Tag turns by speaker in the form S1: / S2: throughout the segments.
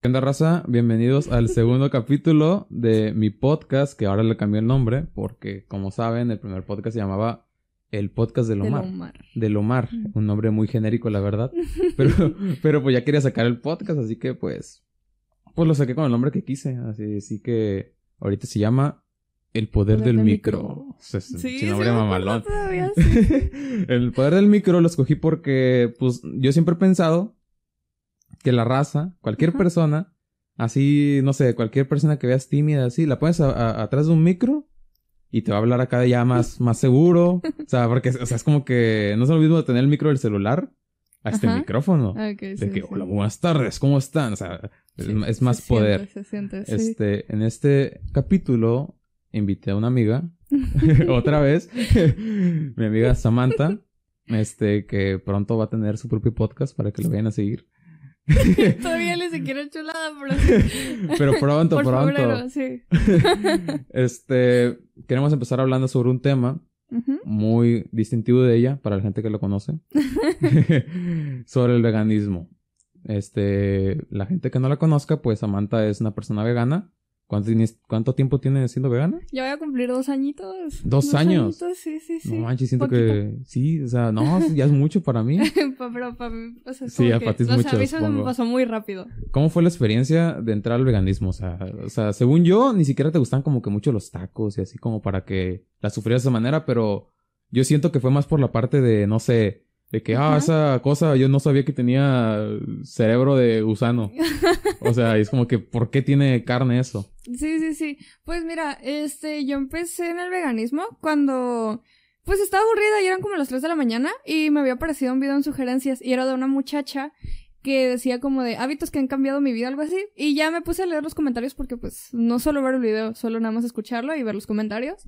S1: ¿Qué onda, raza? Bienvenidos al segundo capítulo de mi podcast, que ahora le cambié el nombre, porque, como saben, el primer podcast se llamaba El Podcast de Lomar.
S2: De Lomar.
S1: De Lomar, un nombre muy genérico, la verdad. Pero, pero pues ya quería sacar el podcast, así que pues, pues lo saqué con el nombre que quise. Así, así que ahorita se llama El Poder, del, Micro. Nombre mamalón.
S2: todavía, sí.
S1: el poder del micro lo escogí porque, pues, yo siempre he pensado que la raza, cualquier
S2: Ajá.
S1: persona, así, no sé, cualquier persona que veas tímida, así, la pones a- a- atrás de un micro y te va a hablar acá ya más, más seguro. O sea, porque, o sea, es como que no es lo mismo tener el micro del celular a este
S2: Ajá.
S1: micrófono.
S2: Ok,
S1: De
S2: sí,
S1: que,
S2: sí.
S1: hola, buenas tardes, ¿cómo están? O sea, es,
S2: Sí,
S1: es
S2: se
S1: más poder.
S2: se siente.
S1: Este, en este capítulo invité a una amiga, otra vez, mi amiga Samantha, este, que pronto va a tener su propio podcast para que lo vayan a seguir.
S2: Todavía ni siquiera he chulada, pero.
S1: Pero pronto,
S2: Por
S1: pronto.
S2: febrero, sí.
S1: Este, queremos empezar hablando sobre un tema muy distintivo de ella, para la gente que lo conoce, sobre el veganismo. Este, la gente que no la conozca, pues Samantha es una persona vegana. ¿Cuánto, tiempo tiene siendo vegana?
S2: Ya voy a cumplir dos añitos.
S1: ¿Dos años?
S2: añitos, sí, sí, sí.
S1: No manches, siento
S2: Poquito.
S1: que sí, o sea, no, ya es mucho para mí.
S2: Pero para mí, o sea, es
S1: Sí,
S2: como que-
S1: es
S2: o sea,
S1: mucho,
S2: a mí me pasó muy rápido.
S1: ¿Cómo fue la experiencia de entrar al veganismo? O sea, o sea, según yo, ni siquiera te gustan como que mucho los tacos y así como para que la sufrieras de esa manera, pero yo siento que fue más por la parte de, no sé, de que, ah,
S2: Ajá.
S1: esa cosa, yo no sabía que tenía cerebro de gusano. O sea, es como que, ¿por qué tiene carne eso?
S2: Sí, sí, sí. Pues mira, este, yo empecé en el veganismo cuando, pues estaba aburrida y eran como las 3 de la mañana y me había aparecido un video en sugerencias y era de una muchacha que decía como de hábitos que han cambiado mi vida, algo así. Y ya me puse a leer los comentarios porque pues no solo ver el video, solo nada más escucharlo y ver los comentarios.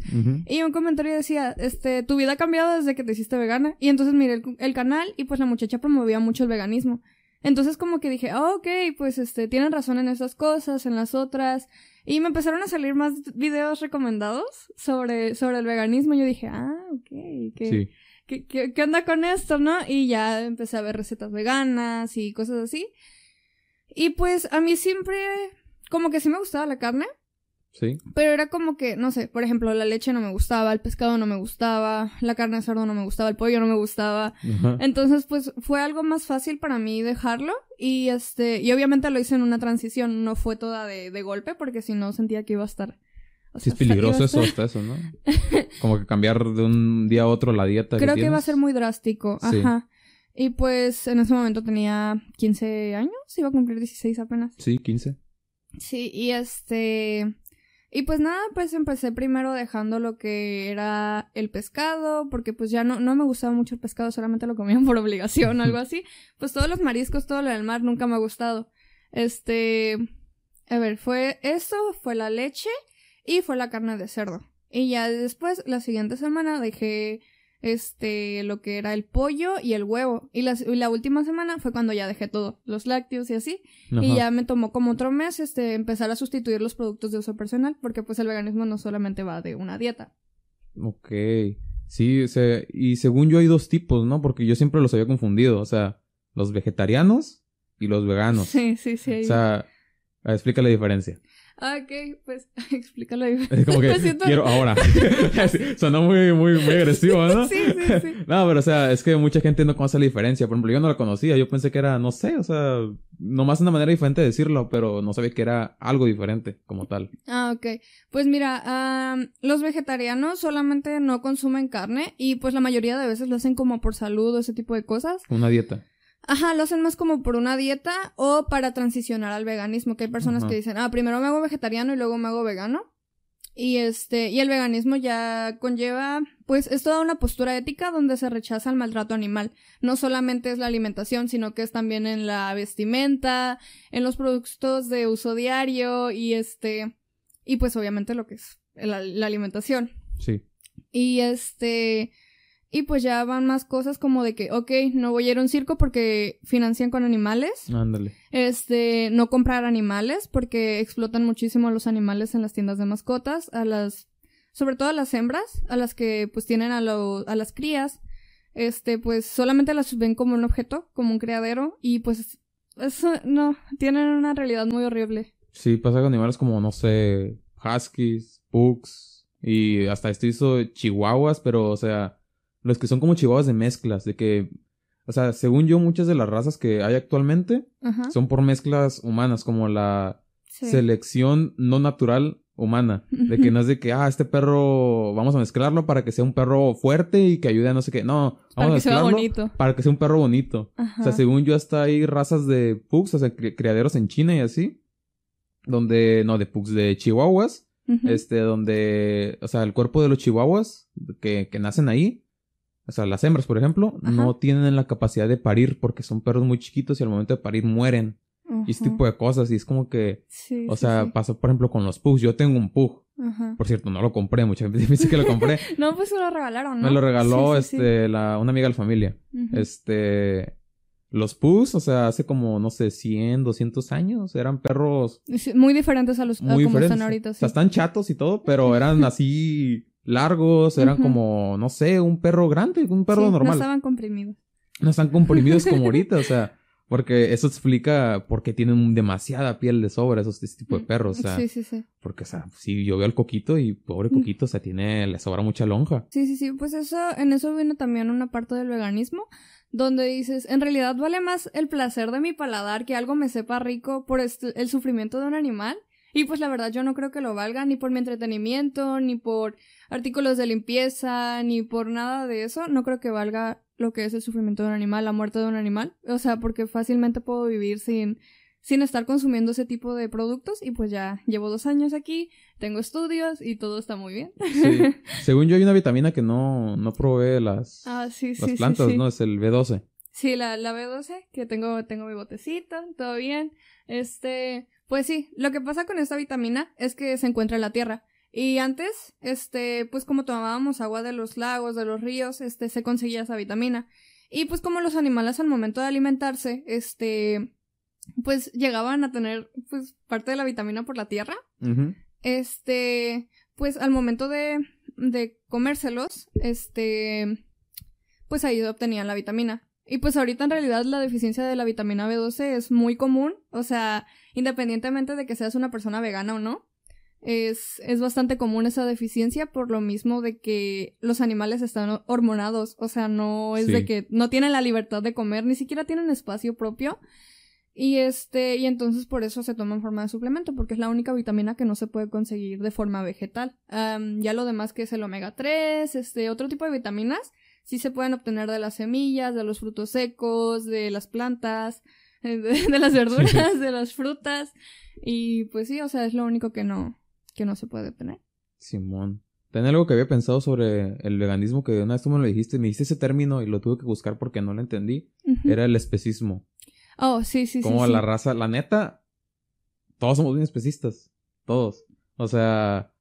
S2: Y un comentario decía, este, tu vida ha cambiado desde que te hiciste vegana. Y entonces miré el, el canal y pues la muchacha promovía mucho el veganismo. Entonces como que dije, ah, ok, pues este, tienen razón en esas cosas, en las otras. Y me empezaron a salir más videos recomendados sobre, sobre el veganismo. Yo dije, ah, ok, ¿qué,
S1: Sí.
S2: ¿qué, qué, qué onda con esto, no? Y ya empecé a ver recetas veganas y cosas así. Y pues a mí siempre, como que sí me gustaba la carne.
S1: Sí.
S2: Pero era como que, no sé, por ejemplo, la leche no me gustaba, el pescado no me gustaba, la carne de cerdo no me gustaba, el pollo no me gustaba.
S1: Ajá.
S2: Entonces, pues fue algo más fácil para mí dejarlo y este, y obviamente lo hice en una transición, no fue toda de, de golpe porque si no sentía que iba a estar...
S1: Sí, es peligroso eso, hasta eso, ¿no? Como que cambiar de un día a otro la dieta.
S2: Creo que
S1: tienes.
S2: iba a ser muy drástico,
S1: Sí.
S2: ajá. Y pues en ese momento tenía 15 años, iba a cumplir 16 apenas.
S1: Sí, 15.
S2: Sí, y este... Y pues nada, pues empecé primero dejando lo que era el pescado, porque pues ya no, no me gustaba mucho el pescado, solamente lo comía por obligación o algo así. Pues todos los mariscos, todo lo del mar nunca me ha gustado. Este... A ver, fue eso, fue la leche y fue la carne de cerdo. Y ya después, la siguiente semana, dejé este lo que era el pollo y el huevo. Y la, y la última semana fue cuando ya dejé todo, los lácteos y así. Y ya me tomó como otro mes este empezar a sustituir los productos de uso personal, porque pues el veganismo no solamente va de una dieta.
S1: Ok. Sí, o sea, y según yo hay dos tipos, ¿no? Porque yo siempre los había confundido. O sea, los vegetarianos y los veganos.
S2: Sí, sí, sí.
S1: O sea, explica la diferencia.
S2: Ah, ok, pues explícalo ahí.
S1: Es como que
S2: siento-
S1: quiero ahora. Sonó muy, muy, muy agresivo, ¿no?
S2: Sí, sí, sí.
S1: No, pero o sea, es que mucha gente no conoce la diferencia. Por ejemplo, yo no la conocía. Yo pensé que era, no sé, o sea, nomás una manera diferente de decirlo, pero no sabía que era algo diferente como tal.
S2: Ah, ok. Pues mira, am, los vegetarianos solamente no consumen carne y pues la mayoría de veces lo hacen como por salud o ese tipo de cosas.
S1: Una dieta.
S2: Ajá, lo hacen más como por una dieta o para transicionar al veganismo, que hay personas que dicen, ah, primero me hago vegetariano y luego me hago vegano. Y este, y el veganismo ya conlleva, pues es toda una postura ética donde se rechaza el maltrato animal. No solamente es la alimentación, sino que es también en la vestimenta, en los productos de uso diario y este, y pues obviamente lo que es la, la alimentación.
S1: Sí.
S2: Y este. Y pues ya van más cosas como de que, ok, no voy a ir a un circo porque financian con animales.
S1: Ándale.
S2: Este, no comprar animales porque explotan muchísimo a los animales en las tiendas de mascotas, a las, sobre todo a las hembras, a las que pues tienen a, lo- a las crías, este, pues solamente las ven como un objeto, como un criadero y pues, eso, no, tienen una realidad muy horrible.
S1: Sí, pasa con animales como, no sé, huskies, pugs, y hasta esto hizo chihuahuas, pero, o sea, los que son como chihuahuas de mezclas, de que, o sea, según yo, muchas de las razas que hay actualmente son por mezclas humanas, como la
S2: Sí.
S1: selección no natural humana. De que no es de que, ah, este perro, vamos a mezclarlo para que sea un perro fuerte y que ayude a no sé qué. No, vamos
S2: Para
S1: a
S2: que sea
S1: mezclarlo
S2: bonito.
S1: para que sea un perro bonito.
S2: Ajá.
S1: O sea, según yo, hasta hay razas de pugs, o sea, cri- criaderos en China y así. Donde, no, de pugs, de chihuahuas. Este, donde, o sea, el cuerpo de los chihuahuas que, que nacen ahí, o sea, las hembras, por ejemplo,
S2: Ajá.
S1: no tienen la capacidad de parir porque son perros muy chiquitos y al momento de parir mueren. Y ese tipo de cosas. Y es como que,
S2: Sí,
S1: o
S2: sí,
S1: sea,
S2: sí.
S1: pasó, por ejemplo, con los pugs. Yo tengo un pug.
S2: Ajá.
S1: Por cierto, no lo compré. Mucha gente dice que lo compré.
S2: No, pues se lo regalaron, ¿no?
S1: Me lo regaló, este, la, una amiga de la familia. Este, los pugs, o sea, hace como, no sé, 100, 200 años, eran perros
S2: Muy diferentes a los a
S1: muy
S2: como
S1: diferentes.
S2: están ahorita,
S1: O sea, están chatos y todo, pero eran así largos, eran como, no sé, un perro grande, un perro
S2: Sí,
S1: normal.
S2: No estaban comprimidos.
S1: No están comprimidos como ahorita, o sea, porque eso explica por qué tienen demasiada piel de sobra esos ese tipo de perros, o sea,
S2: Sí, sí, sí.
S1: porque, o sea, si yo veo al coquito y pobre
S2: Mm.
S1: coquito, o sea, tiene, le sobra mucha lonja.
S2: Sí, sí, sí. Pues eso, en eso viene también una parte del veganismo, donde dices, en realidad vale más el placer de mi paladar que algo me sepa rico por este- el sufrimiento de un animal. Y pues la verdad yo no creo que lo valga ni por mi entretenimiento, ni por artículos de limpieza, ni por nada de eso. No creo que valga lo que es el sufrimiento de un animal, la muerte de un animal. O sea, porque fácilmente puedo vivir sin, sin estar consumiendo ese tipo de productos. Y pues ya llevo dos años aquí, tengo estudios y todo está muy bien.
S1: Sí. Según yo hay una vitamina que no, no provee las,
S2: Ah, sí, sí,
S1: las
S2: sí,
S1: plantas. ¿no? Es el B12.
S2: Sí, la, la B12, que tengo, tengo mi botecito, todo bien. Este, pues sí, lo que pasa con esta vitamina es que se encuentra en la tierra. Y antes, este, pues como tomábamos agua de los lagos, de los ríos, este, se conseguía esa vitamina. Y pues como los animales al momento de alimentarse, este, pues llegaban a tener, pues, parte de la vitamina por la tierra. Este, pues al momento de, de comérselos, este, pues ahí obtenían la vitamina. Y pues ahorita en realidad la deficiencia de la vitamina B12 es muy común, o sea, independientemente de que seas una persona vegana o no, es, es bastante común esa deficiencia por lo mismo de que los animales están hormonados, o sea, no es
S1: Sí.
S2: de que no tienen la libertad de comer, ni siquiera tienen espacio propio. Y este, y entonces por eso se toma en forma de suplemento, porque es la única vitamina que no se puede conseguir de forma vegetal. Ya lo demás que es el omega 3, este, otro tipo de vitaminas, sí se pueden obtener de las semillas, de los frutos secos, de las plantas, de, las verduras, de las frutas. Y pues sí, o sea, es lo único que no, que no se puede obtener.
S1: Simón. Tenía algo que había pensado sobre el veganismo que una vez tú me lo dijiste, me dijiste ese término y lo tuve que buscar porque no lo entendí. Era el especismo.
S2: Oh, sí, sí, sí.
S1: Como
S2: sí.
S1: la raza, la neta, todos somos bien especistas. Todos. O sea,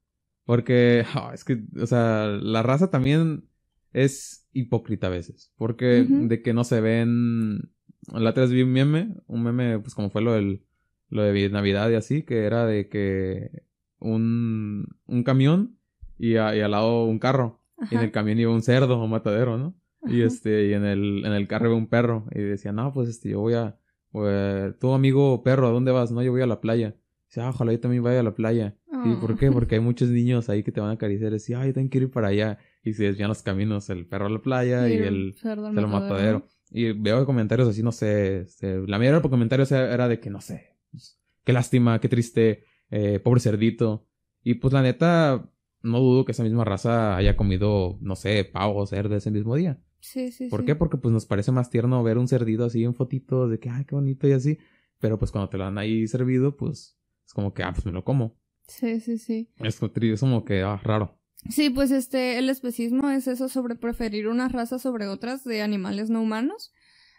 S1: porque, ah, es que, o sea, la raza también es hipócrita a veces. Porque de que no se ven. La otra vez vi un meme, un meme, pues como fue lo del, lo de Navidad y así, que era de que un, un camión y, a- y al lado un carro. Y en el camión iba un cerdo o matadero, ¿no? Y este, y en el, en el carro iba un perro. Y decía, no, pues este, yo voy a, pues, tu amigo perro, ¿a dónde vas? No, yo voy a la playa. Dice, ah, ojalá yo también vaya a la playa. ¿Y por
S2: Oh.
S1: qué? Porque hay muchos niños ahí que te van a acariciar. Decía, ay, yo también quiero ir para allá. Y se desvían los caminos, el perro a la playa y, el,
S2: cerdo al
S1: el matadero. Y veo comentarios así, no sé, este, la mayoría de los comentarios era, de que, no sé, pues, qué lástima, qué triste, eh, pobre cerdito. Y pues la neta, no dudo que esa misma raza haya comido, no sé, pavo o cerdo ese mismo día.
S2: Sí, sí,
S1: ¿Por
S2: sí.
S1: qué? Porque pues nos parece más tierno ver un cerdito así en fotitos de que, ay, qué bonito y así. Pero pues cuando te lo han ahí servido, pues es como que, ah, pues me lo como.
S2: Sí, sí, sí.
S1: Es es como que, ah, raro.
S2: Sí, pues este, el especismo es eso sobre preferir unas razas sobre otras de animales no humanos.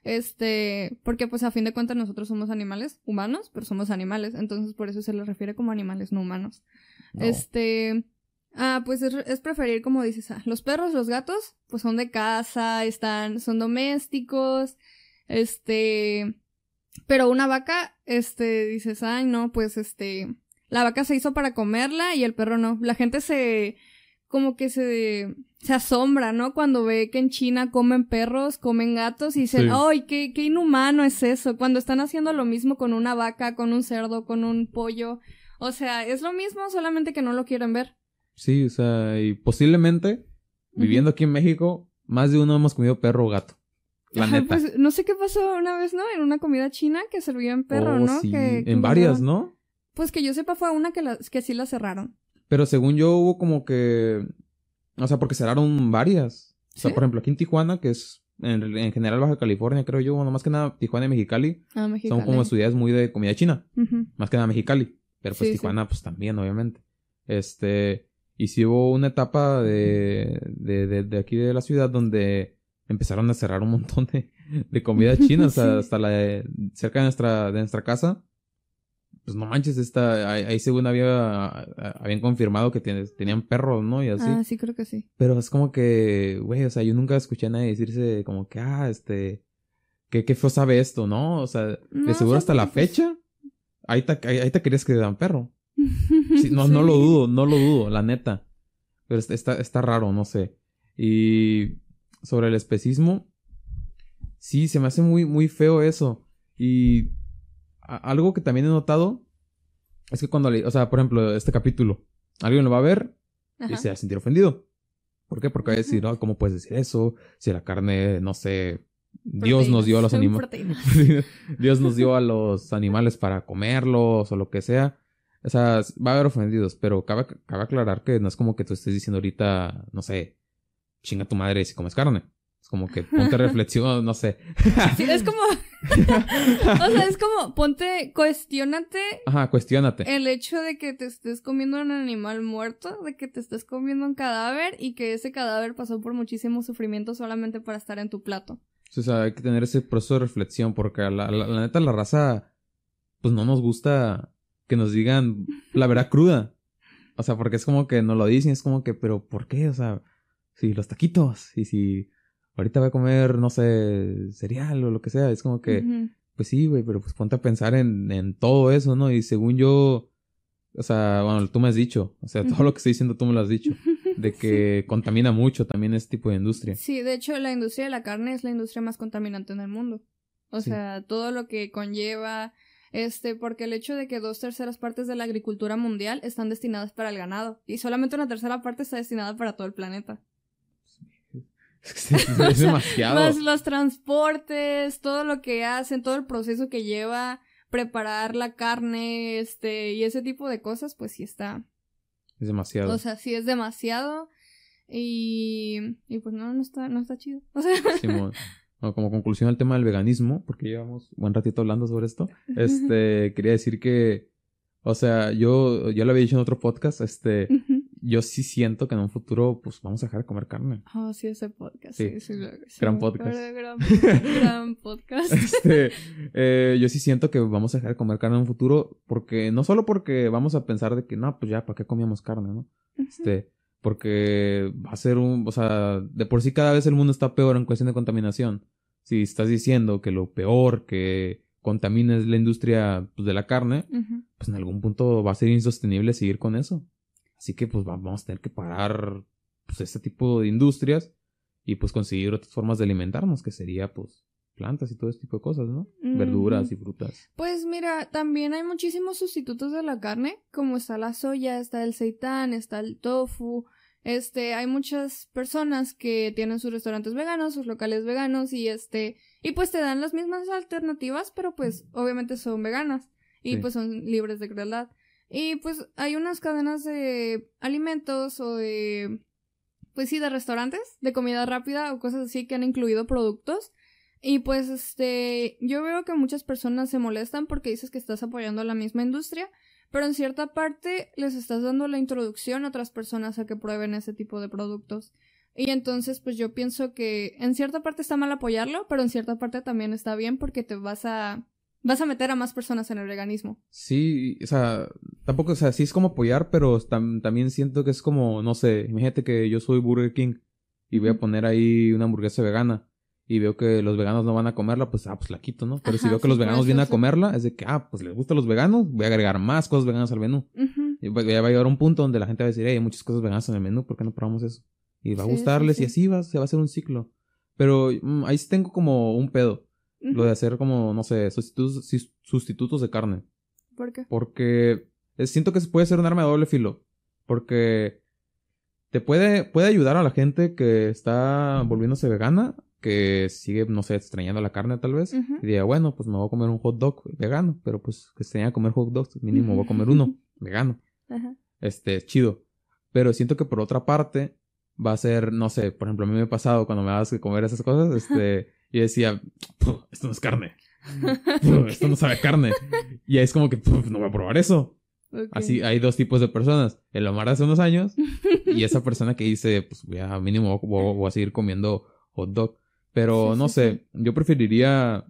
S2: Este, porque pues a fin de cuentas nosotros somos animales humanos, pero somos animales, entonces por eso se les refiere como animales no humanos.
S1: No.
S2: Este, ah, pues es, es preferir como dices, ah, los perros, los gatos, pues son de casa, están, son domésticos, este, pero una vaca, este, dices, ay no, pues este, la vaca se hizo para comerla y el perro no. La gente se como que se, se asombra, ¿no? Cuando ve que en China comen perros, comen gatos y dicen,
S1: Sí.
S2: ¡ay, qué, qué inhumano es eso! Cuando están haciendo lo mismo con una vaca, con un cerdo, con un pollo. O sea, es lo mismo, solamente que no lo quieren ver.
S1: Sí, o sea, y posiblemente, viviendo aquí en México, más de uno hemos comido perro o gato. La
S2: Ajá,
S1: neta.
S2: pues, no sé qué pasó una vez, ¿no? En una comida china que servían perro,
S1: Oh,
S2: ¿no?
S1: sí.
S2: Que- que
S1: en varias, ¿no?
S2: Pues que yo sepa fue una que, la, que sí la cerraron.
S1: Pero según yo hubo como que... O sea, porque cerraron varias. O sea, por ejemplo, aquí en Tijuana, que es en, en general Baja California, creo yo, bueno, más que nada Tijuana y Mexicali,
S2: Ah, Mexicali.
S1: son como ciudades muy de comida china. Más que nada Mexicali. Pero pues
S2: Sí, sí.
S1: Tijuana, pues también, obviamente. Este... Y sí hubo una etapa de, de, de, de aquí de la ciudad donde empezaron a cerrar un montón de, de comida china. O sea,
S2: Sí.
S1: hasta la cerca de nuestra, de nuestra casa. Pues no manches, esta, ahí, ahí según había, habían confirmado que tiene- tenían perros, ¿no? Y así.
S2: Ah, sí, creo que sí.
S1: Pero es como que, güey, o sea, yo nunca escuché a nadie decirse como que, ah, este, qué, qué feo sabe esto, ¿no? O sea,
S2: No,
S1: de seguro hasta la fecha, ahí te, ahí, ahí te querías que te dan perro. Sí, no, no lo dudo, no lo dudo, la neta. Pero está, está, raro, no sé. Y sobre el especismo, sí, se me hace muy, muy feo eso. Y algo que también he notado es que cuando le, o sea, por ejemplo, este capítulo, alguien lo va a ver y se va a sentir ofendido. ¿Por qué? Porque va a decir, "Ah, ¿cómo puedes decir eso? Si la carne, no sé, Dios nos dio a los animales. Dios nos dio a los animales para comerlos o lo que sea. O sea, va a haber ofendidos, pero cabe, cabe aclarar que no es como que tú estés diciendo ahorita, no sé, chinga tu madre si comes carne. Es como que ponte reflexión, no sé.
S2: Sí, es como. o sea, es como, ponte, cuestiónate
S1: Ajá, cuestiónate.
S2: el hecho de que te estés comiendo un animal muerto, de que te estés comiendo un cadáver y que ese cadáver pasó por muchísimo sufrimiento solamente para estar en tu plato.
S1: O sea, hay que tener ese proceso de reflexión porque la, la, la neta la raza, pues no nos gusta que nos digan la verdad cruda. O sea, porque es como que nos lo dicen, es como que, pero ¿por qué? O sea, si los taquitos y si ahorita voy a comer, no sé, cereal o lo que sea, es como que, pues sí, güey, pero pues ponte a pensar en, en todo eso, ¿no? Y según yo, o sea, bueno, tú me has dicho, o sea, todo lo que estoy diciendo tú me lo has dicho, de que contamina mucho también este tipo de industria.
S2: Sí, de hecho, la industria de la carne es la industria más contaminante en el mundo. O
S1: Sí.
S2: sea, todo lo que conlleva, este, porque el hecho de que dos terceras partes de la agricultura mundial están destinadas para el ganado y solamente una tercera parte está destinada para todo el planeta.
S1: Es, demasiado.
S2: Más los transportes, todo lo que hacen, todo el proceso que lleva preparar la carne, este, y ese tipo de cosas, pues sí está.
S1: Es demasiado.
S2: O sea, sí es demasiado. Y, y pues no, no está, no está chido. O sea.
S1: Bueno, como conclusión al tema del veganismo, porque llevamos buen ratito hablando sobre esto, este, quería decir que, o sea, yo ya lo había dicho en otro podcast, este, yo sí siento que en un futuro, pues, vamos a dejar de comer carne.
S2: Oh, sí, ese podcast.
S1: Sí.
S2: Sí, sí, sí,
S1: Gran podcast.
S2: Gran, gran podcast.
S1: Este, eh, yo sí siento que vamos a dejar de comer carne en un futuro, porque, no solo porque vamos a pensar de que, no, pues ya, ¿para qué comíamos carne, no? Este, porque va a ser un, o sea, de por sí cada vez el mundo está peor en cuestión de contaminación. Si estás diciendo que lo peor que contamina es la industria pues, de la carne, pues en algún punto va a ser insostenible seguir con eso. Así que pues va- vamos a tener que parar pues este tipo de industrias y pues conseguir otras formas de alimentarnos, que sería pues plantas y todo este tipo de cosas, ¿no? Verduras y frutas.
S2: Pues mira, también hay muchísimos sustitutos de la carne, como está la soya, está el seitán, está el tofu. Este, hay muchas personas que tienen sus restaurantes veganos, sus locales veganos y este, y pues te dan las mismas alternativas, pero pues obviamente son veganas y
S1: Sí.
S2: pues son libres de crueldad. Y pues hay unas cadenas de alimentos o de, pues sí, de restaurantes, de comida rápida o cosas así que han incluido productos. Y pues este, yo veo que muchas personas se molestan porque dices que estás apoyando a la misma industria, pero en cierta parte les estás dando la introducción a otras personas a que prueben ese tipo de productos. Y entonces pues yo pienso que en cierta parte está mal apoyarlo, pero en cierta parte también está bien porque te vas a vas a meter a más personas en el veganismo.
S1: Sí, o sea, tampoco, o sea, sí es como apoyar, pero tam- también siento que es como, no sé, imagínate que yo soy Burger King y voy a poner ahí una hamburguesa vegana y veo que los veganos no van a comerla, pues, ah, pues la quito, ¿no? Pero si veo que
S2: sí,
S1: los veganos vienen a comerla, es de que, ah, pues les gustan los veganos, voy a agregar más cosas veganas al menú. Y va- ya va a llegar un punto donde la gente va a decir, hey, hay muchas cosas veganas en el menú, ¿por qué no probamos eso? Y va a
S2: Sí,
S1: gustarles
S2: sí.
S1: y así va, se va a hacer un ciclo. Pero mm, ahí sí tengo como un pedo. Lo de hacer como, no sé, sustitutos, sustitutos de carne.
S2: ¿Por qué?
S1: Porque siento que se puede ser un arma de doble filo. Porque te puede, puede ayudar a la gente que está volviéndose vegana, que sigue, no sé, extrañando la carne tal vez. Y diga, bueno, pues me voy a comer un hot dog vegano, pero pues que extraña comer hot dogs, mínimo voy a comer uno vegano.
S2: Ajá.
S1: Este, chido. Pero siento que por otra parte va a ser, no sé, por ejemplo, a mí me ha pasado cuando me das que comer esas cosas, este, y decía, "Puf, esto no es carne. Esto no sabe a carne. Y ahí es como que, "Puf, no voy a probar eso. Así hay dos tipos de personas. El Omar de hace unos años y esa persona que dice, pues voy a mínimo voy, voy a seguir comiendo hot dog. Pero
S2: Sí,
S1: no
S2: sí,
S1: sé, yo preferiría...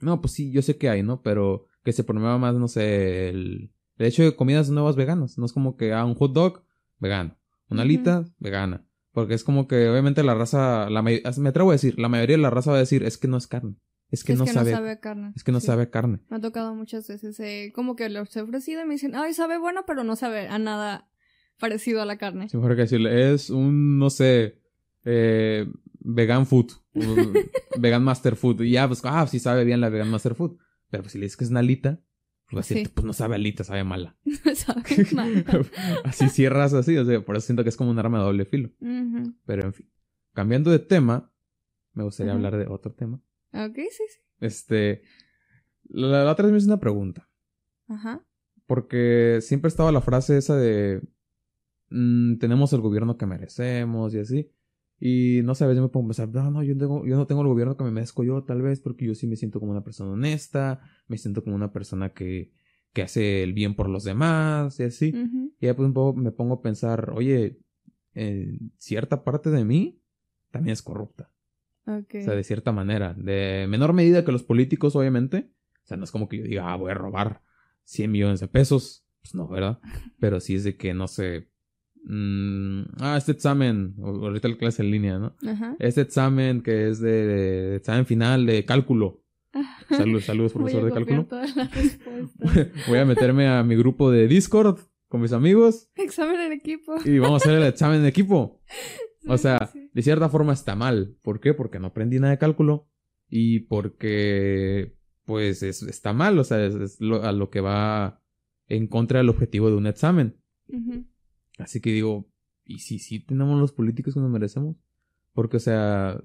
S1: No, pues sí, yo sé que hay, ¿no? Pero que se promueva más, no sé, el, el hecho de comidas nuevas veganas. No es como que, ah, un hot dog, vegano. Una alita, vegana. Porque es como que obviamente la raza, la me atrevo a decir, la mayoría de la raza va a decir, es que no es carne. Es que,
S2: es
S1: no,
S2: que
S1: sabe,
S2: no sabe a carne.
S1: es que no
S2: Sí.
S1: sabe a carne.
S2: Me ha tocado muchas veces. eh, como que los he ofrecido y me dicen, ay, sabe bueno, pero no sabe a nada parecido a la carne.
S1: Sí, mejor que decirle, es un, no sé, eh, vegan food, vegan master food. Y ya, pues, ah, sí sabe bien la vegan master food. Pero pues si le dices que es una alita, a decir,
S2: Sí.
S1: pues no sabe alita, sabe mala.
S2: sabe mal.
S1: así cierras así, o sea, por eso siento que es como un arma de doble filo. Pero en fin, cambiando de tema, me gustaría hablar de otro tema.
S2: Ok, sí, sí.
S1: Este, la, la otra vez me hice una pregunta.
S2: Ajá.
S1: Porque siempre estaba la frase esa de mm, tenemos el gobierno que merecemos y así. Y no sé, a veces me pongo a pensar, no, no, yo, tengo, yo no tengo el gobierno que me merezco yo, tal vez, porque yo sí me siento como una persona honesta, me siento como una persona que, que hace el bien por los demás y así. Y ya pues un poco me pongo a pensar, oye, eh, cierta parte de mí también es corrupta. O sea, de cierta manera. De menor medida que los políticos, obviamente. O sea, no es como que yo diga, ah, voy a robar 100 millones de pesos. Pues no, ¿verdad? Pero sí es de que, no sé. Mm, ah, este examen. Ahorita la clase en línea, ¿no?
S2: Ajá.
S1: Este examen que es de, de examen final de cálculo. Saludos, saludos,
S2: Voy
S1: profesor
S2: a
S1: de cálculo.
S2: todas las respuestas.
S1: Voy a meterme a mi grupo de Discord con mis amigos
S2: Examen en equipo.
S1: y vamos a hacer el examen en equipo. O sea,
S2: sí,
S1: de cierta forma está mal. ¿Por qué? Porque no aprendí nada de cálculo. Y porque, pues, es- está mal. O sea, es, es lo- a lo que va en contra del objetivo de un examen.
S2: Ujú.
S1: Así que digo, ¿y si sí tenemos los políticos que nos merecemos? Porque, o sea,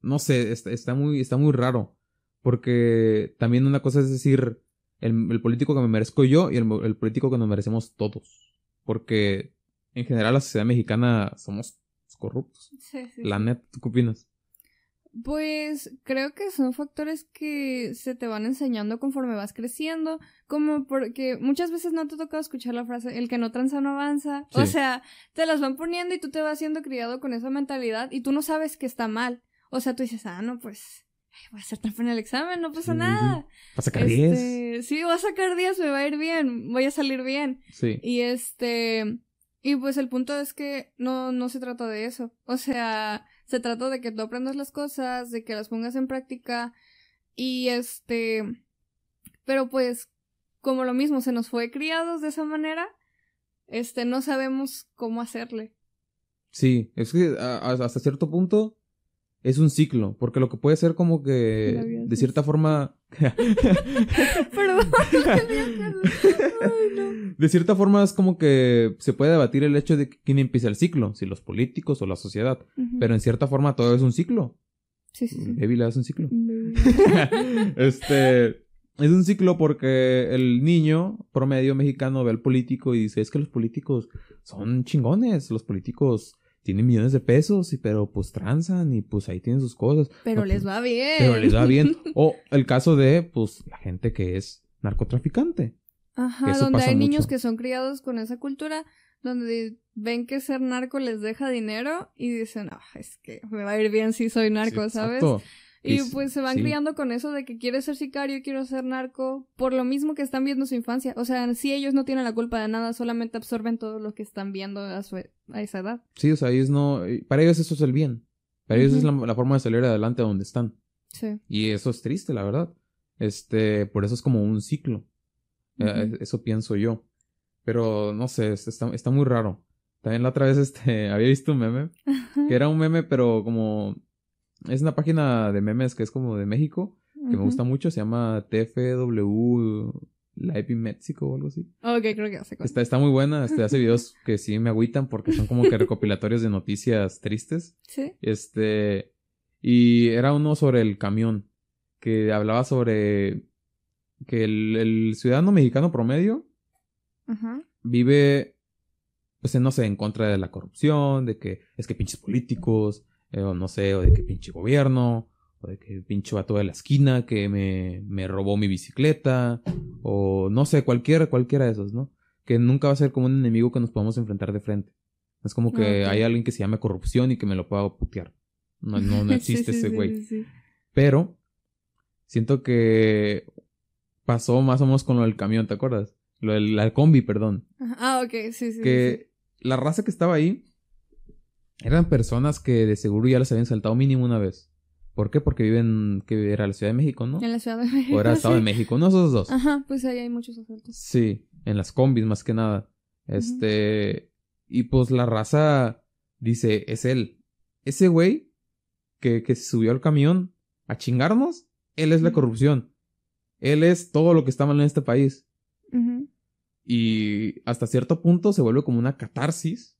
S1: no sé, está, está muy, está muy raro. Porque también una cosa es decir, el, el político que me merezco yo y el, el político que nos merecemos todos. Porque en general la sociedad mexicana somos corruptos.
S2: Sí, sí,
S1: La
S2: sí.
S1: net, ¿tú qué opinas?
S2: Pues creo que son factores que se te van enseñando conforme vas creciendo, como porque muchas veces no te toca escuchar la frase, el que no tranza no avanza. O sea, te las van poniendo y tú te vas siendo criado con esa mentalidad y tú no sabes que está mal. O sea, tú dices, ah, no, pues ay, voy a hacer trampa en el examen, no pasa nada.
S1: ¿Vas a sacar 10?
S2: Este, sí, voy a sacar 10, me va a ir bien, voy a salir bien.
S1: Sí.
S2: Y este. Y pues el punto es que no, no se trata de eso. O sea, se trata de que tú aprendas las cosas, de que las pongas en práctica. Y este. Pero pues, como lo mismo, se nos fue criados de esa manera. Este, no sabemos cómo hacerle.
S1: Sí, es que a- a- hasta cierto punto es un ciclo, porque lo que puede ser como que de cierta forma
S2: Perdón. Ay, no.
S1: de cierta forma es como que se puede debatir el hecho de quién empieza el ciclo, si los políticos o la sociedad, pero en cierta forma todo es un ciclo.
S2: Sí, sí, sí.
S1: Das un ciclo. Este es un ciclo porque el niño promedio mexicano ve al político y dice, es que los políticos son chingones, los políticos tienen millones de pesos, y, pero pues tranzan y pues ahí tienen sus cosas.
S2: Pero
S1: No,
S2: les
S1: pues,
S2: va bien.
S1: Pero les va bien. O el caso de, pues, la gente que es narcotraficante.
S2: Ajá,
S1: Eso
S2: donde hay niños que son criados con esa cultura, donde ven que ser narco les deja dinero y dicen, ah, es que me va a ir bien si soy narco,
S1: Sí,
S2: ¿sabes?
S1: exacto.
S2: Y
S1: es-
S2: pues se van
S1: sí.
S2: criando con eso de que quiere ser sicario, quiero ser narco, por lo mismo que están viendo su infancia. O sea, sí ellos no tienen la culpa de nada, solamente absorben todo lo que están viendo a, su, a esa edad.
S1: Sí, o sea, ellos no... Para ellos eso es el bien. Para ellos es la, la forma de salir adelante a donde están.
S2: Sí.
S1: Y eso es triste, la verdad. Este, por eso es como un ciclo. Eh, eso pienso yo. Pero no sé, está, está muy raro. También la otra vez este, había visto un meme, que era un meme, pero como... Es una página de memes que es como de México, que me gusta mucho, se llama TFW Live in Mexico o algo así.
S2: Ok, creo que hace
S1: Está, está muy buena, este, hace videos que sí me agüitan porque son como que recopilatorios de noticias tristes.
S2: Sí.
S1: Este, y era uno sobre el camión, que hablaba sobre que el, el ciudadano mexicano promedio vive, pues, no sé, en contra de la corrupción, de que es que pinches políticos, eh, o no sé, o de que pinche gobierno, o de que pinche vato de la esquina que me, me robó mi bicicleta, o no sé, cualquiera, cualquiera de esos, ¿no? Que nunca va a ser como un enemigo que nos podamos enfrentar de frente. Es como que
S2: Ok.
S1: hay alguien que se llame corrupción y que me lo pueda putear. No, no, existe
S2: sí,
S1: ese güey.
S2: sí, sí.
S1: Pero siento que pasó más o menos con lo del camión, ¿te acuerdas? Lo del la combi, perdón.
S2: Ah, ok, sí, sí.
S1: Que la raza que estaba ahí eran personas que de seguro ya les habían saltado mínimo una vez. ¿Por qué? Porque viven, que era la Ciudad de México, ¿no?
S2: En la Ciudad de México.
S1: O era Estado de. México, no esos dos.
S2: Ajá, pues ahí hay muchos asaltos.
S1: Sí, en las combis más que nada. Este, y pues la raza dice, es él. Ese güey que, que se subió al camión a chingarnos, él es la corrupción. Él es todo lo que está mal en este país. Y hasta cierto punto se vuelve como una catarsis.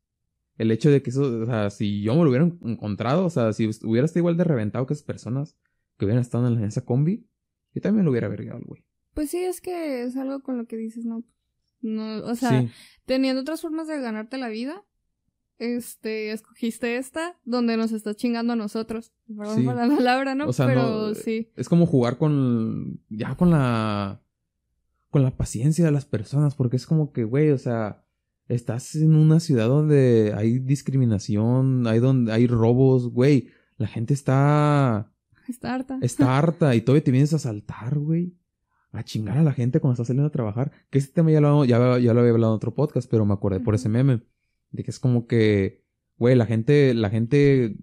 S1: El hecho de que eso, o sea, si yo me lo hubiera encontrado, o sea, si hubiera estado igual de reventado que esas personas que hubieran estado en esa combi, yo también lo hubiera vergado al güey.
S2: Pues sí, es que es algo con lo que dices, ¿no? No, o sea,
S1: Sí,
S2: teniendo otras formas de ganarte la vida, este, escogiste esta, donde nos estás chingando a nosotros. Perdón
S1: Sí.
S2: por la palabra, ¿no?
S1: O sea,
S2: Pero
S1: no,
S2: sí.
S1: es como jugar con, ya con la, con la paciencia de las personas, porque es como que, güey, o sea, estás en una ciudad donde hay discriminación, hay donde hay robos, güey, la gente está
S2: Está harta.
S1: está harta y todavía te vienes a saltar, güey. A chingar a la gente cuando estás saliendo a trabajar. Que ese tema ya lo, ya, ya lo había hablado en otro podcast, pero me acordé por ese meme. De que es como que, güey, la gente, la gente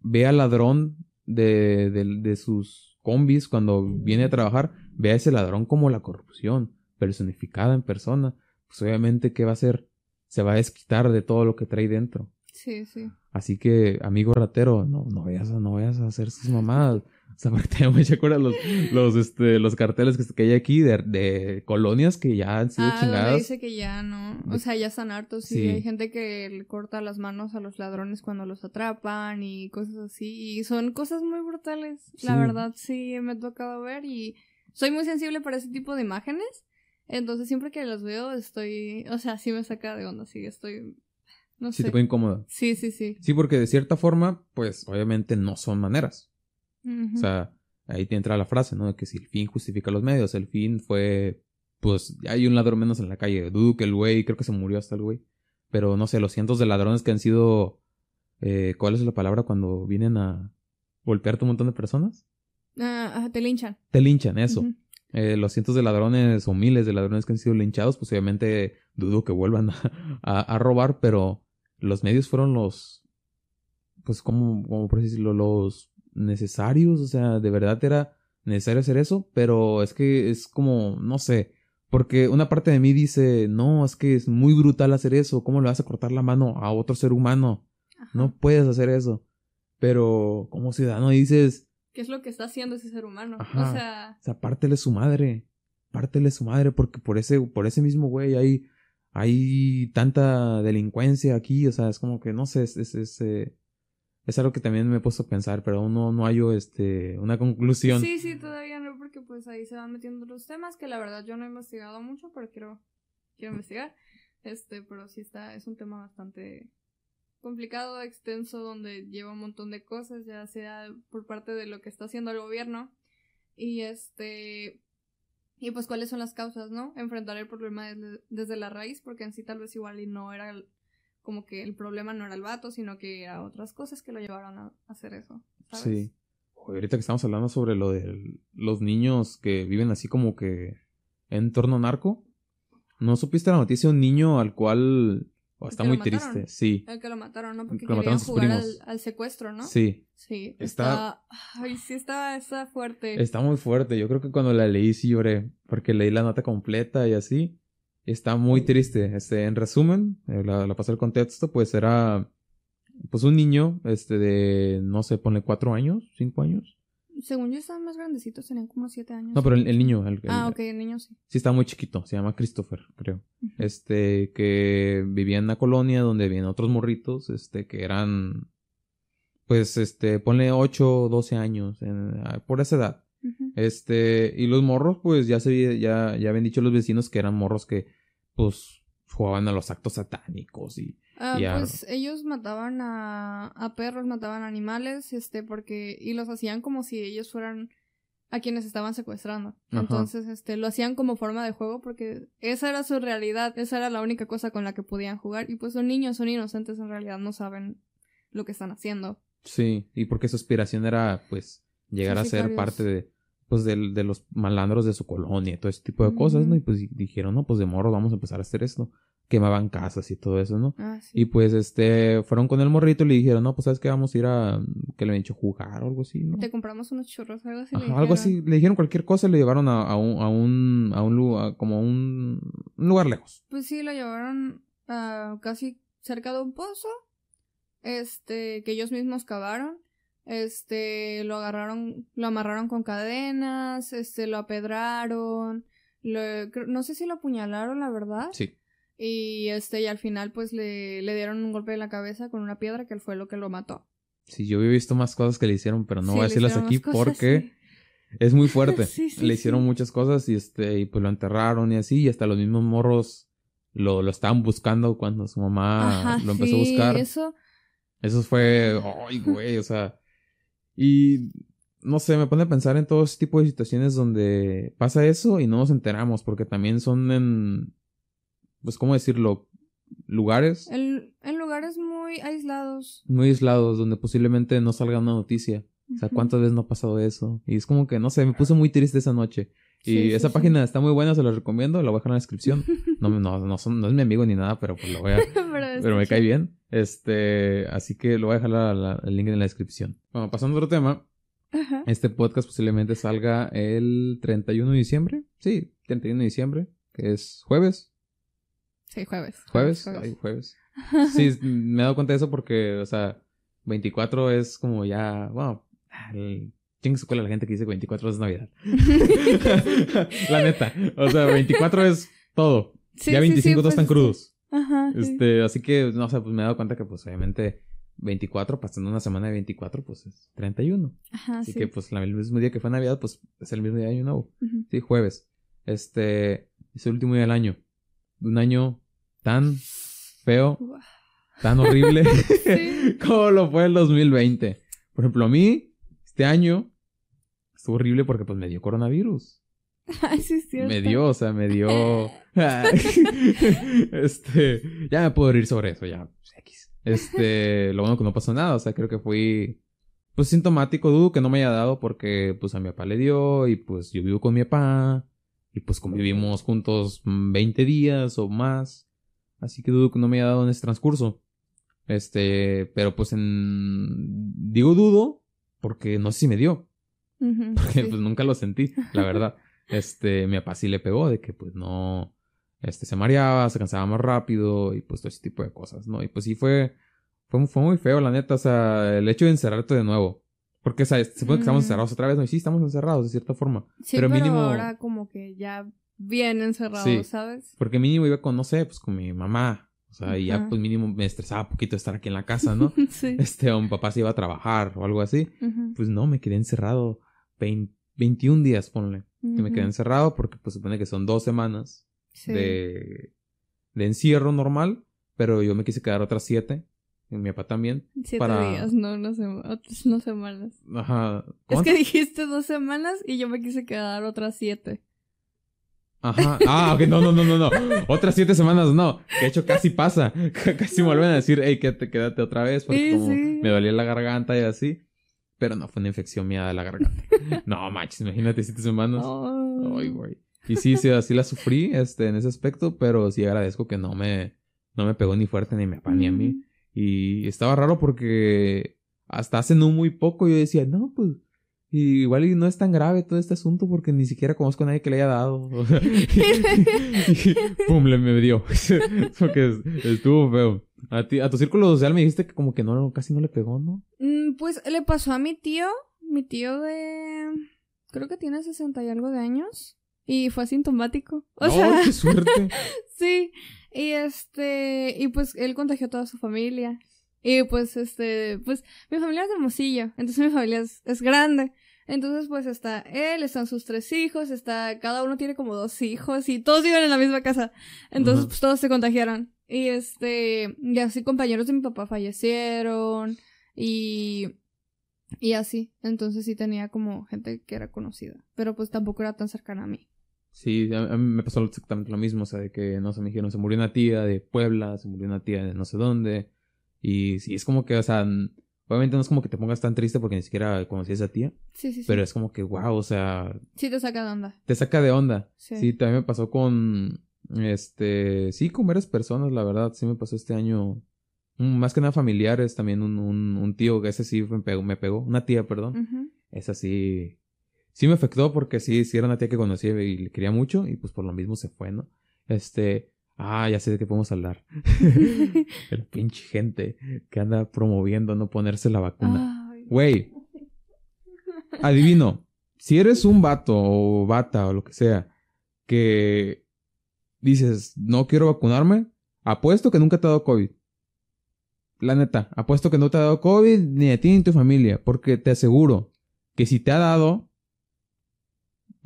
S1: ve al ladrón de, de, de sus combis cuando viene a trabajar, ve a ese ladrón como la corrupción, personificada en persona. Pues obviamente, ¿qué va a hacer? Se va a desquitar de todo lo que trae dentro.
S2: Sí, sí.
S1: Así que, amigo ratero, no, no vayas a, no vayas a hacer sus mamadas. O sea, porque me acuerdas los, los, este, los carteles que, que hay aquí de, de colonias que ya han sido
S2: Ah, donde
S1: chingadas.
S2: dice que ya no, o sea, ya están hartos y
S1: Sí.
S2: hay gente que le corta las manos a los ladrones cuando los atrapan y cosas así y son cosas muy brutales, la verdad sí me ha tocado ver y soy muy sensible para ese tipo de imágenes, entonces siempre que las veo estoy, o sea, sí me saca de onda, sí estoy, no
S1: Sí
S2: sé.
S1: te pone incómoda.
S2: Sí, sí, sí.
S1: Sí, porque de cierta forma, pues, obviamente no son maneras. O sea, ahí te entra la frase, ¿no? De que si el fin justifica los medios, el fin fue, pues, hay un ladrón menos en la calle. Que el güey, creo que se murió hasta el güey. Pero no sé, los cientos de ladrones que han sido, eh, ¿cuál es la palabra cuando vienen a golpearte un montón de personas?
S2: Ah, te linchan.
S1: Te linchan, eso. Eh, los cientos de ladrones o miles de ladrones que han sido linchados, pues obviamente dudo que vuelvan a, a- a robar, pero los medios fueron los, pues, como, como por decirlo, los necesarios, o sea, de verdad era necesario hacer eso, pero es que es como, no sé, porque una parte de mí dice, no, es que es muy brutal hacer eso, ¿cómo le vas a cortar la mano a otro ser humano?
S2: Ajá.
S1: No puedes hacer eso. Pero como ciudadano dices,
S2: ¿Qué es lo que está haciendo ese ser humano?
S1: Ajá.
S2: O sea,
S1: O sea, pártele su madre. Pártele su madre porque por ese, por ese mismo güey hay, hay tanta delincuencia aquí. O sea, es como que no sé, es, es, es, eh, es algo que también me he puesto a pensar, pero aún no, no hallo este, una conclusión.
S2: Sí, sí, todavía no, porque pues ahí se van metiendo los temas que la verdad yo no he investigado mucho, pero quiero, quiero investigar. Este, pero sí está, es un tema bastante complicado, extenso, donde lleva un montón de cosas, ya sea por parte de lo que está haciendo el gobierno. Y este, y pues cuáles son las causas, ¿no? Enfrentar el problema desde, la raíz, porque en sí tal vez igual y no era como que el problema no era el vato, sino que era otras cosas que lo llevaron a hacer eso.
S1: Sí. Ahorita que estamos hablando sobre lo de los niños que viven así como que en torno narco. ¿No supiste la noticia de un niño al cual... oh, está muy
S2: mataron.
S1: triste, sí.
S2: El que lo mataron, ¿no? Porque
S1: Que lo
S2: querían jugar al, al secuestro, ¿no?
S1: Sí.
S2: Sí.
S1: Está-
S2: Está... Ay, sí, está, está fuerte.
S1: Está muy fuerte. Yo creo que cuando la leí sí lloré. Porque leí la nota completa y así. Está muy triste. Este, en resumen, eh, la, la pasé el contexto, pues era pues un niño, este, de, no sé, pone cuatro años, cinco años.
S2: Según yo estaban más grandecitos, tenían como siete años.
S1: No, pero el, el niño, el,
S2: Ah,
S1: el-
S2: ok, el niño sí.
S1: sí está muy chiquito, se llama Christopher, creo. Este, que vivía en una colonia donde vivían otros morritos, este, que eran, pues, este, ponle ocho o doce años, en- ah, por esa edad. Este, y los morros, pues ya se ya, ya habían dicho los vecinos que eran morros que, pues, jugaban a los actos satánicos y.
S2: Ah, pues ellos mataban a, a perros, mataban animales, este, porque, y los hacían como si ellos fueran a quienes estaban secuestrando. Entonces, este, lo hacían como forma de juego porque esa era su realidad, esa era la única cosa con la que podían jugar. Y pues son niños, son inocentes en realidad, no saben lo que están haciendo.
S1: Sí, y porque su aspiración era, pues, llegar a ser parte de, pues, del- de los malandros de su colonia y todo ese tipo de cosas, ¿no? Y pues di- dijeron, no, pues de morros vamos a empezar a hacer esto. Quemaban casas y todo eso, ¿no?
S2: Ah, sí.
S1: Y pues, este, fueron con el morrito y le dijeron, no, pues, ¿sabes qué? Vamos a ir a, que le habían hecho jugar o algo así, ¿no?
S2: Te compramos unos churros, algo así. le
S1: Ajá, algo así, le dijeron cualquier cosa y le llevaron a, a un, a un, a un lugar, como a un, un lugar lejos.
S2: Pues sí, lo llevaron a casi cerca de un pozo, este, que ellos mismos cavaron. Este, lo agarraron, lo amarraron con cadenas, este, lo apedraron, lo- no sé si lo apuñalaron, la verdad.
S1: Sí.
S2: Y este, y al final pues le, le dieron un golpe en la cabeza con una piedra que fue lo que lo mató.
S1: Sí, yo había visto más cosas que le hicieron, pero no
S2: Sí,
S1: voy a decirlas aquí
S2: cosas,
S1: porque
S2: sí.
S1: es muy fuerte.
S2: Sí,
S1: le hicieron muchas cosas y este, y pues lo enterraron y así, y hasta los mismos morros lo, lo estaban buscando cuando su mamá
S2: Ajá,
S1: lo empezó a buscar.
S2: Eso,
S1: Eso fue, ay, güey, o sea, y no sé, me pone a pensar en todo ese tipo de situaciones donde pasa eso y no nos enteramos, porque también son en, pues, ¿cómo decirlo? Lugares
S2: en, en lugares muy aislados.
S1: muy aislados donde posiblemente no salga una noticia. O sea. ¿cuántas veces no ha pasado eso? Y es como que, no sé, me puso muy triste esa noche. Y
S2: Sí,
S1: esa
S2: sí.
S1: página está muy buena, se la recomiendo, la voy a dejar en la descripción. No, no, no, son- no es mi amigo ni nada, pero pues lo voy a,
S2: pero
S1: me cae bien. Este, así que lo voy a dejar la- la- el link en la descripción. Bueno, pasando a otro tema,
S2: Ajá.
S1: este podcast posiblemente salga el 31 de diciembre. Sí, 31 de diciembre, que es jueves.
S2: Sí, jueves.
S1: ¿Jueves? Ay, jueves. Sí, me he dado cuenta de eso porque, o sea, 24 es como ya, bueno, el... chingue su cola la gente que dice que 24 es Navidad. la neta. O sea, 24 es todo.
S2: Sí,
S1: ya
S2: sí,
S1: 25
S2: sí,
S1: todos
S2: pues,
S1: están crudos.
S2: Ajá.
S1: Este, así que, no sé, pues me he dado cuenta que, pues, obviamente, 24, pasando una semana de 24, pues es 31.
S2: Ajá,
S1: Así
S2: sí.
S1: que, pues, el mismo día que fue Navidad, pues es el mismo día de Año Nuevo. Sí, jueves. Este, es el último día del año. Un año tan feo, tan horrible
S2: Sí.
S1: como lo fue el 2020. Por ejemplo, a mí, este año, estuvo horrible porque pues me dio coronavirus.
S2: Ay, sí, es cierto.
S1: Me dio, o sea, me dio... este, ya me puedo reír sobre eso, ya. Este, lo bueno que no pasó nada, o sea, creo que fui... Pues sintomático, dudo que no me haya dado porque pues a mi papá le dio y pues yo vivo con mi papá y pues convivimos juntos mm, 20 días o más. Así que dudo que no me haya dado en ese transcurso. Este, pero pues en... Digo dudo porque no sé si me dio. Porque
S2: sí.
S1: pues nunca lo sentí, la verdad. Este, mi papá sí le pegó de que pues no... Este, se mareaba, se cansaba más rápido y pues todo ese tipo de cosas, ¿no? Y pues sí fue... Fue, fue muy feo, la neta, o sea, el hecho de encerrarte de nuevo. Porque, o sea, se supone que estamos
S2: Mm.
S1: encerrados otra vez, ¿no? Y sí, estamos encerrados de cierta forma.
S2: Sí,
S1: pero
S2: pero,
S1: mínimo-
S2: ahora como que ya bien encerrado,
S1: Sí.
S2: ¿sabes?
S1: Porque mínimo iba con, no sé, pues con mi mamá. O sea, y ya
S2: Ajá.
S1: pues mínimo me estresaba poquito estar aquí en la casa, ¿no?
S2: sí.
S1: este, o mi papá se iba a trabajar o algo así. Pues no, me quedé encerrado 20 21 días, ponle. Que me quedé encerrado porque pues supone que son dos semanas
S2: sí.
S1: de, de encierro normal, pero yo me quise quedar otras siete. Y mi papá también.
S2: Siete
S1: para-
S2: días, no, no, no semanas.
S1: Ajá.
S2: Es que dijiste dos semanas y yo me quise quedar otras siete.
S1: Ajá. Ah, ok, no, no, no, no, no. Otras siete semanas no. De hecho, casi pasa. casi me vuelven a decir, hey, quédate, quédate otra vez. Porque
S2: Sí,
S1: como
S2: sí.
S1: me dolía la garganta y así. Pero no, fue una infección mía de la garganta. no, manches, imagínate siete semanas.
S2: Oh.
S1: Ay, güey. Y sí, sí, así la sufrí, este, en ese aspecto, pero sí agradezco que no me, no me pegó ni fuerte ni mi papá ni a mí. Y estaba raro porque hasta hace no muy poco yo decía, no, pues, Y igual y no es tan grave todo este asunto porque ni siquiera conozco a nadie que le haya dado. y pum, le me dio. porque estuvo feo. A, ti, a tu círculo social me dijiste que como que no, casi no le pegó, ¿no?
S2: Mm, pues le pasó a mi tío, mi tío de... Creo que tiene 60 y algo de años. Y fue asintomático. O sea,
S1: qué suerte.
S2: sí. Y este, y pues él contagió a toda su familia. Y pues este, pues mi familia es de Hermosillo, entonces mi familia es, es, grande. Entonces pues está él, están sus tres hijos, está, cada uno tiene como dos hijos y todos viven en la misma casa. Entonces pues todos se contagiaron. Y este, y así compañeros de mi papá fallecieron y, y así. Entonces sí tenía como gente que era conocida, pero pues tampoco era tan cercana a mí.
S1: Sí, a, mí me pasó exactamente lo mismo, o sea, de que, no se me dijeron, se murió una tía de Puebla, se murió una tía de no sé dónde, y sí, es como que, o sea, obviamente no es como que te pongas tan triste porque ni siquiera conocí a esa tía,
S2: Sí, sí, sí.
S1: pero es como que, wow, o sea,
S2: Sí te saca de onda.
S1: te saca de onda.
S2: Sí.
S1: Sí, también me pasó con, este, sí, con varias personas, la verdad, sí me pasó este año, mm, más que nada familiares, también un, un, un tío, que ese sí me pegó, me pegó, una tía, perdón,
S2: Ujú.
S1: esa sí, sí me afectó porque sí, sí era una tía que conocía y le quería mucho y pues por lo mismo se fue, ¿no? Este, ah, ya sé de qué podemos hablar. El pinche gente que anda promoviendo no ponerse la vacuna. Güey, adivino, si eres un vato o bata o lo que sea que dices, no quiero vacunarme, apuesto que nunca te ha dado COVID. La neta, apuesto que no te ha dado COVID ni a ti ni a tu familia, porque te aseguro que si te ha dado,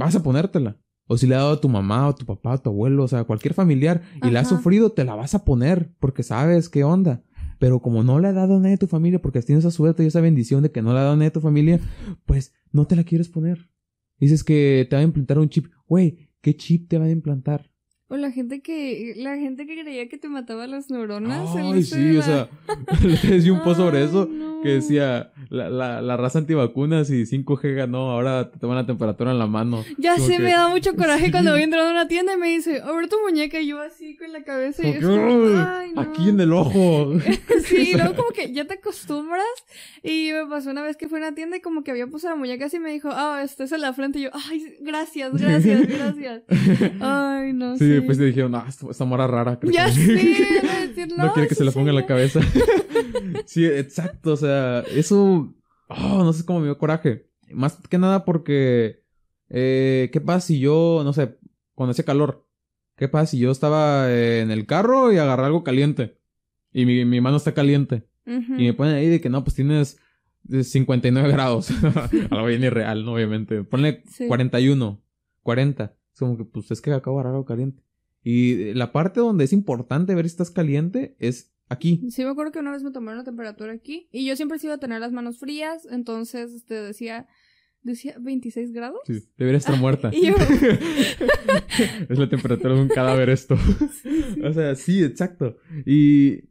S1: vas a ponértela. O si le ha dado a tu mamá o tu papá o tu abuelo, o sea, cualquier familiar, y la has
S2: Ajá.
S1: sufrido, te la vas a poner, porque sabes qué onda. Pero como no le ha dado a nadie de tu familia, porque tienes esa suerte y esa bendición de que no le ha dado a nadie de tu familia, pues no te la quieres poner. Dices que te van a implantar un chip. Güey, ¿qué chip te van a implantar?
S2: O la gente que, la gente que creía que te mataba las neuronas.
S1: Ay, sí, o sea, le di un post sobre eso
S2: no.
S1: que decía la, la, la raza antivacunas y 5G ganó, ahora te toman la temperatura en la mano.
S2: Ya
S1: Como
S2: sé,
S1: que-
S2: me da mucho coraje
S1: Sí.
S2: cuando voy entrando a una tienda y me dice, a ver tu muñeca, y yo así con la cabeza y es como,
S1: "Ay,
S2: no.
S1: Aquí en el ojo.
S2: Sí, y luego como que ya te acostumbras. Y me pasó una vez que fue a una tienda y como que había puesto la muñeca así y me dijo, ah, esto es en la frente. Y yo, ay, gracias, gracias, gracias. Ay, no
S1: Sí,
S2: sé.
S1: Después te dijeron, ah, esta, mora rara. creo
S2: Ya
S1: que-
S2: sé, decir,
S1: no, quiere que se la ponga en la cabeza. sí, exacto, o sea, eso, oh, no sé cómo me dio coraje. Más que nada porque, eh, ¿qué pasa si yo, no sé, cuando hacía calor? ¿Qué pasa si yo estaba eh, en el carro y agarré algo caliente? Y mi, mi mano está caliente. Y me ponen ahí de que no, pues tienes eh, 59 grados. Algo bien irreal, ¿no? Obviamente. Ponle
S2: Sí.
S1: 41, 40. Es como que, pues es que acabo de agarrar algo caliente. Y eh, la parte donde es importante ver si estás caliente es aquí.
S2: Sí, me acuerdo que una vez me tomaron la temperatura aquí y yo siempre he sido a tener las manos frías, entonces este decía decía 26 grados.
S1: Sí, debería estar muerta.
S2: Yo-
S1: es la temperatura de un cadáver esto. o sea, sí, exacto. Y,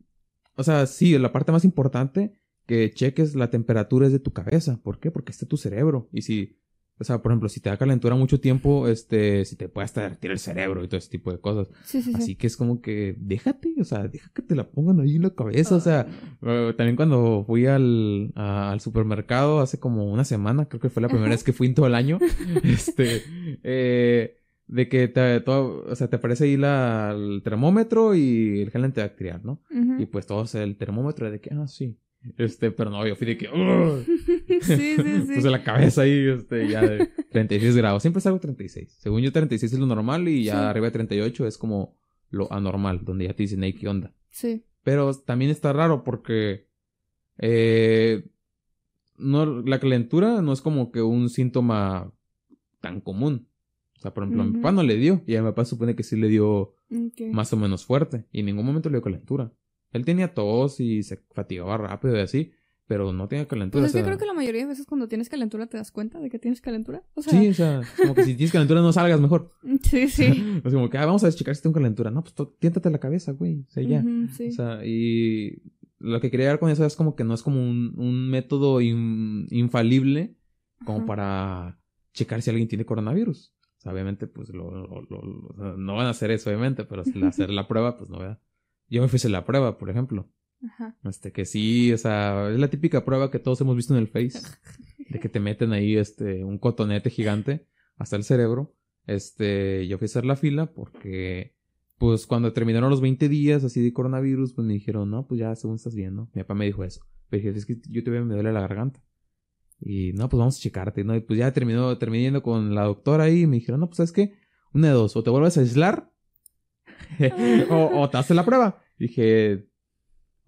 S1: o sea, sí, la parte más importante que cheques la temperatura es de tu cabeza. ¿Por qué? Porque está tu cerebro. Y si, o sea, por ejemplo, si te da calentura mucho tiempo, este, si te puede hasta derretir el cerebro y todo ese tipo de cosas.
S2: Sí, sí, sí.
S1: Así que es como que déjate, o sea, deja que te la pongan ahí en la cabeza. O sea, eh, también cuando fui al, a- al supermercado hace como una semana, creo que fue la primera vez que fui en todo el año, este, eh, de que te, todo, o sea, te aparece ahí la, el termómetro y el gel antibacterial, ¿no?
S2: Ujú.
S1: Y pues todos el termómetro de que, ah, sí. Este, pero no, yo fui de que, "Ugh".
S2: sí, sí, sí.
S1: Puse la cabeza ahí, este, ya de 36 grados. Siempre salgo 36. Según yo, 36 es lo normal y ya
S2: Sí.
S1: arriba de 38 es como lo anormal, donde ya te dicen, hey, ¿qué onda?
S2: Sí.
S1: Pero también está raro porque eh, no, la calentura no es como que un síntoma tan común. O sea, por ejemplo, a mi papá no le dio y a mi papá supone que sí le dio más o menos fuerte y en ningún momento le dio calentura. Él tenía tos y se fatigaba rápido y así, pero no tenía calentura.
S2: Pues es
S1: o
S2: que
S1: sea,
S2: creo que la mayoría de veces cuando tienes calentura te das cuenta de que tienes calentura. O sea,
S1: Sí, o sea, como que si tienes calentura no salgas mejor.
S2: sí, sí.
S1: Es como que, ah, vamos a checar si tengo calentura. No, pues tiéntate la cabeza, güey. O sea, ya.
S2: Sí.
S1: O sea, y lo que quería dar con eso es como que no es como un, un método in- infalible como
S2: Ajá.
S1: para checar si alguien tiene coronavirus. O sea, obviamente, pues lo, lo- lo- no van a hacer eso, obviamente, pero hacer la prueba, pues no, ¿verdad? Yo me fui a hacer la prueba, por ejemplo.
S2: Ajá.
S1: Este, que sí, o sea, es la típica prueba que todos hemos visto en el Face. de que te meten ahí este un cotonete gigante hasta el cerebro. Este, yo fui a hacer la fila porque pues cuando terminaron los 20 días así de coronavirus, pues me dijeron, "No, pues ya según estás bien, ¿no?" Mi papá me dijo eso. Pero dije, "Es que yo todavía me duele la garganta." Y no, pues vamos a checarte, ¿no? Y pues ya terminó, terminé yendo con la doctora ahí y me dijeron, no, pues sabes qué, una de dos, o te vuelves a aislar o, o te haces la prueba. Dije,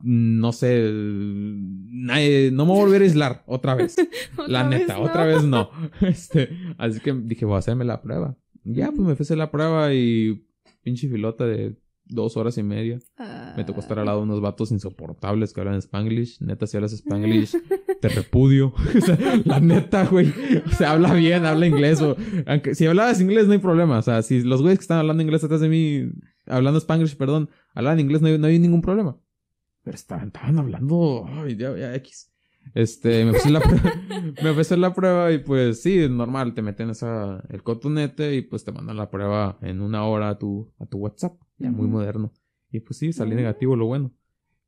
S1: no sé, nadie- no me voy a volver a aislar otra vez. La
S2: vez
S1: neta,
S2: no.
S1: otra vez no. Este, así que dije, voy a hacerme la prueba. Ya, pues me fui a hacer la prueba y pinche filota de dos horas y media. Me tocó estar al lado de unos vatos insoportables que hablan Spanglish. Neta, si hablas Spanglish, te repudio. O sea, la neta, güey. O sea, habla bien, habla inglés. O, aunque si hablabas inglés, no hay problema. O sea, si los güeyes que están hablando inglés atrás de mí, hablando Spanglish, perdón, hablan inglés, no hay, no hay ningún problema. Pero estaban, estaban hablando. Ay, ya, ya, X. Este, me puse la prueba, me puse la prueba y pues sí, normal, te meten esa, el cotonete y pues te mandan la prueba en una hora a tu, a tu WhatsApp, ya muy moderno. Y pues sí, salí
S2: Ah.
S1: negativo, lo bueno.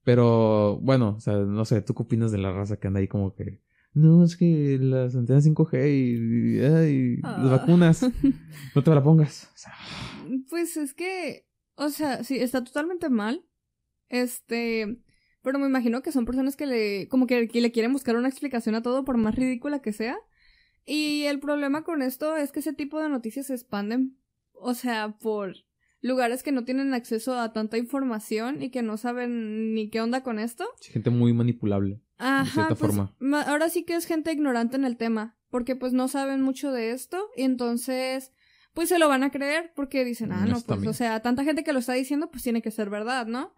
S1: Pero bueno, o sea, no sé, ¿tú qué opinas de la raza que anda ahí como que... No, es que las antenas 5G y,
S2: Ah.
S1: las vacunas, no te la pongas. O sea,
S2: Pues es que, o sea, sí, está totalmente mal. Este, pero me imagino que son personas que le, como que, que le quieren buscar una explicación a todo, por más ridícula que sea. Y el problema con esto es que ese tipo de noticias se expanden, o sea, por lugares que no tienen acceso a tanta información y que no saben ni qué onda con esto.
S1: sí, gente muy manipulable.
S2: Ajá,
S1: cierta
S2: pues,
S1: forma.
S2: ma- ahora sí que es gente ignorante en el tema, porque pues no saben mucho de esto y entonces pues se lo van a creer porque dicen, ah,
S1: Mm,
S2: no, pues o sea, tanta gente que lo está diciendo pues tiene que ser verdad, ¿no?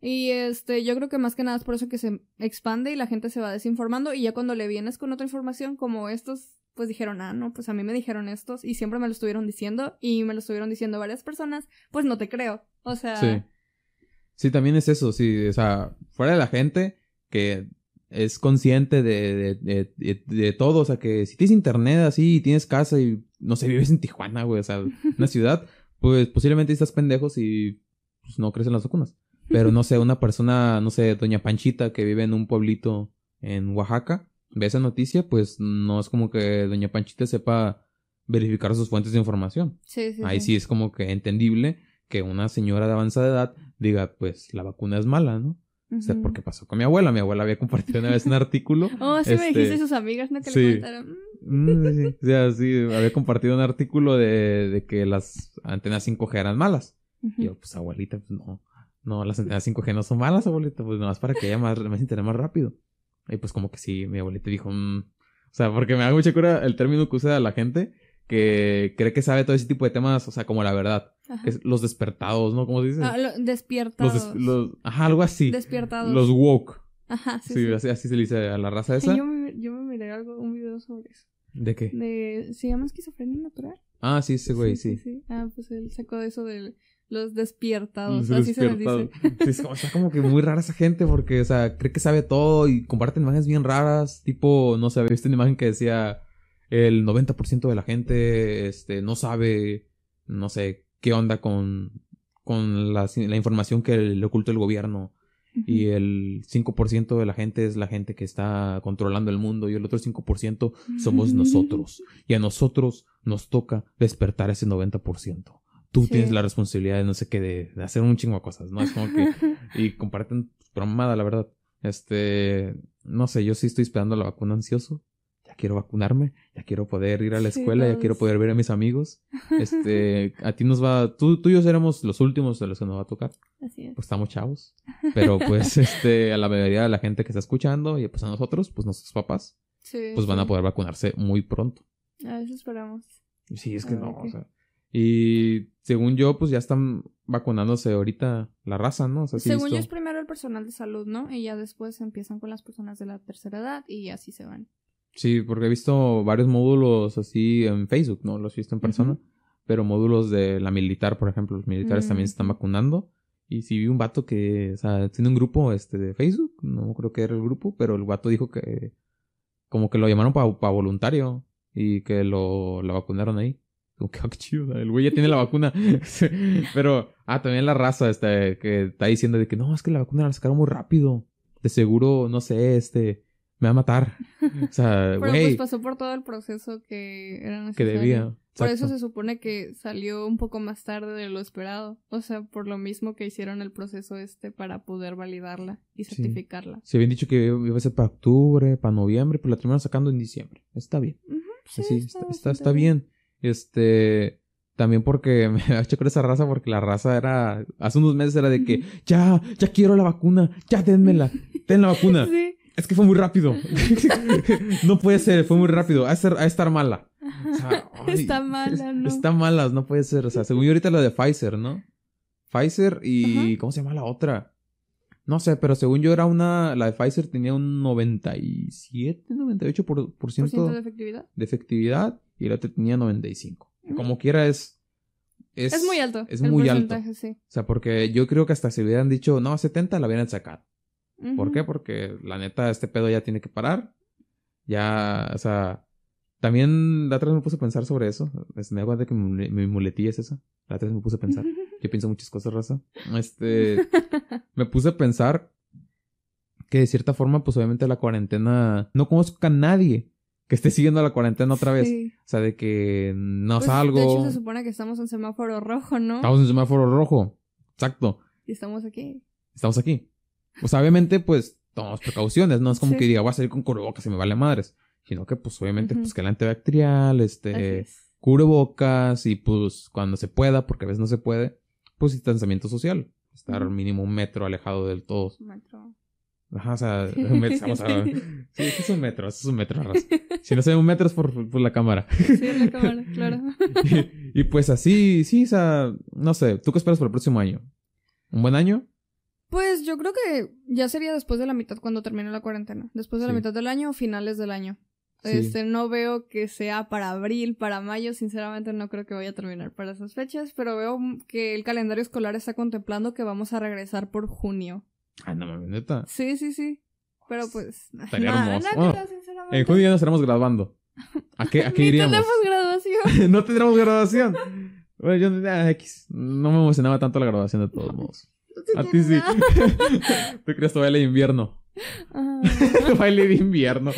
S2: Y este, yo creo que más que nada es por eso que se expande y la gente se va desinformando y ya cuando le vienes con otra información como estos, pues dijeron, ah, no, pues a mí me dijeron estos y siempre me lo estuvieron diciendo y me lo estuvieron diciendo varias personas, pues no te creo. O sea,
S1: Sí. Sí, también es eso, sí. O sea, fuera de la gente que es consciente de, de, de, de- de todo. O sea, que si tienes internet así y tienes casa y, no sé, vives en Tijuana, güey, o sea, una ciudad, pues posiblemente estás pendejos y pues, no crecen las vacunas. Pero no sé, una persona, no sé, doña Panchita que vive en un pueblito en Oaxaca, ve esa noticia, pues no es como que doña Panchita sepa verificar sus fuentes de información.
S2: sí, sí.
S1: Ahí sí es como que entendible que una señora de avanzada edad diga, pues la vacuna es mala, ¿no? O sea, porque pasó con mi abuela. Mi abuela había compartido una vez un artículo.
S2: Oh, sí me
S1: Este,
S2: dijiste sus amigas, ¿no? Que
S1: sí.
S2: le comentaron. "Mm,
S1: Mm, sí, o sea, sí, había compartido un artículo de, de que las antenas 5G eran malas.
S2: ujú".
S1: Y yo, pues abuelita, pues no. No, las antenas 5G no son malas, abuelita. Pues nomás para que haya más, más internet más rápido. Y pues como que sí, mi abuelita dijo, "Mm". o sea, porque me da mucha cura el término que usa la gente que cree que sabe todo ese tipo de temas, o sea, como la verdad. Es los despertados, ¿no? ¿Cómo se dice?
S2: Ah, lo-
S1: los,
S2: despiertados.
S1: des- los- ajá, algo así.
S2: Despiertados.
S1: Los woke.
S2: Ajá, sí.
S1: Sí,
S2: sí.
S1: Así, así se le dice a la raza esa.
S2: yo, me, yo me miré algo, un video sobre eso.
S1: ¿De qué?
S2: De, ¿Se llama esquizofrenia natural?
S1: Ah, sí, ese güey, sí.
S2: Ah, pues él sacó eso de los despiertados.
S1: Los
S2: así se les dice.
S1: Es como, está como que muy rara esa gente porque, o sea, cree que sabe todo y comparten imágenes bien raras. Tipo, no sé, había visto una imagen que decía el 90% de la gente este, no sabe, no sé, qué onda con, con la, la información que le oculta el gobierno. Y el 5% de la gente es la gente que está controlando el mundo y el otro 5% somos nosotros. Y a nosotros nos toca despertar ese 90%. Tú
S2: Sí.
S1: tienes la responsabilidad de no sé qué, de, de hacer un chingo de cosas, ¿no? Es como que... y comparten bromada, la verdad. Este... No sé, yo sí estoy esperando la vacuna ansioso. Ya quiero vacunarme, ya quiero poder ir a la
S2: Sí,
S1: escuela, ya quiero poder ver a mis amigos. Este, a ti nos va, tú, tú y yo seremos los últimos de los que nos va a tocar
S2: Así es.
S1: pues estamos chavos. Pero pues, este, a la mayoría de la gente que está escuchando y pues a nosotros, pues nuestros papás,
S2: Sí,
S1: pues van a poder vacunarse muy pronto.
S2: A eso esperamos.
S1: Sí, es que no, o sea. Y según yo, pues ya están vacunándose ahorita la raza, ¿no? O sea, sí he
S2: Según yo es primero el personal de salud, ¿no? Y ya después empiezan con las personas de la tercera edad y así se van.
S1: Sí, porque he visto varios módulos así en Facebook, ¿no? Los he visto en persona. Pero módulos de la militar, por ejemplo, los militares también se están vacunando. Y sí vi un vato que, o sea, tiene un grupo este de Facebook, no creo que era el grupo, pero el vato dijo que como que lo llamaron para voluntario y que lo, lo vacunaron ahí. Como que, ah, qué chido, el güey ya tiene la vacuna. Pero, ah, también la raza este, que está diciendo de que no, es que la vacuna la sacaron muy rápido. De seguro, no sé, este, me va a matar. O sea,
S2: Pero pues pasó por todo el proceso que era
S1: que
S2: necesario.
S1: debía.
S2: Por eso se supone que salió un poco más tarde de lo esperado. O sea, por lo mismo que hicieron el proceso este para poder validarla y
S1: Sí.
S2: certificarla.
S1: Se habían dicho que iba a ser para octubre, para noviembre, pero la terminaron sacando en diciembre. Está bien. Sí,
S2: sí,
S1: está, está,
S2: bastante
S1: está bien. Este. También porque me ha hecho con esa raza, porque la raza era. Hace unos meses era de que, ya, ya quiero la vacuna, ya denmela, ten la vacuna.
S2: Sí.
S1: Es que fue muy rápido. no puede ser, fue muy rápido. A estar, a estar mala. O sea, ay,
S2: Está mala, ¿no?
S1: Está malas, no puede ser. O sea, según yo ahorita la de Pfizer, ¿no? Pfizer y. ¿Cómo se llama la otra? No sé, pero según yo era una. La de Pfizer tenía un 97, 98% por, por
S2: ¿Por
S1: ciento
S2: de efectividad?
S1: de efectividad y la otra tenía 95. Que Como quiera es. Es,
S2: Es, muy alto.
S1: Es
S2: el
S1: muy alto.
S2: sí.
S1: O sea, porque yo creo que hasta si hubieran dicho, no, 70 la hubieran sacado. ¿Por qué? Porque la neta, este pedo ya tiene que parar. Ya, o sea, también la otra vez me puse a pensar sobre eso. Es, me cuenta que mi, mi muletilla es esa. La otra vez me puse a pensar. Yo pienso muchas cosas, raza. Este, me puse a pensar que de cierta forma, pues obviamente la cuarentena, no conozco a nadie que esté siguiendo la cuarentena otra vez.
S2: Sí.
S1: O sea, de que no
S2: Pues,
S1: salgo.
S2: De hecho, se supone que estamos en semáforo rojo, ¿no?
S1: Estamos en semáforo rojo. Exacto.
S2: Y estamos aquí.
S1: Estamos aquí. O sea, obviamente, pues, tomamos precauciones. No es como
S2: Sí.
S1: que diga, voy a salir con cubrebocas y me vale madres. Sino que, pues, obviamente, pues, que el antibacterial, este,
S2: es.
S1: cubrebocas y, pues, cuando se pueda, porque a veces no se puede, pues, distanciamiento social. Estar mínimo un metro alejado del todo.
S2: Metro.
S1: Ajá, o sea, un metro, vamos a... Sí, este es un metro, este es un metro, raza. Si no se ve un metro es por, por la cámara.
S2: Sí, la cámara, claro.
S1: y, y, pues así, sí, o sea, no sé. ¿Tú qué esperas para el próximo año? ¿Un buen año?
S2: Pues yo creo que ya sería después de la mitad cuando termine la cuarentena. Después de la
S1: Sí.
S2: mitad del año o finales del año.
S1: Sí.
S2: Este, no veo que sea para abril, para mayo, sinceramente no creo que vaya a terminar para esas fechas, pero veo que el calendario escolar está contemplando que vamos a regresar por junio.
S1: Ay, no mames, neta.
S2: Sí, sí, sí. Pero pues.
S1: Estaría
S2: nada,
S1: hermoso.
S2: nada,
S1: Bueno,
S2: sinceramente.
S1: En junio ya nos estaremos graduando. ¿A qué, a qué iríamos?
S2: tenemos graduación.
S1: no tendremos graduación. Bueno, yo ah, X. No me emocionaba tanto la graduación de todos modos. A ti sí. Tú crees tu baile de invierno.
S2: Ah.
S1: baile de invierno.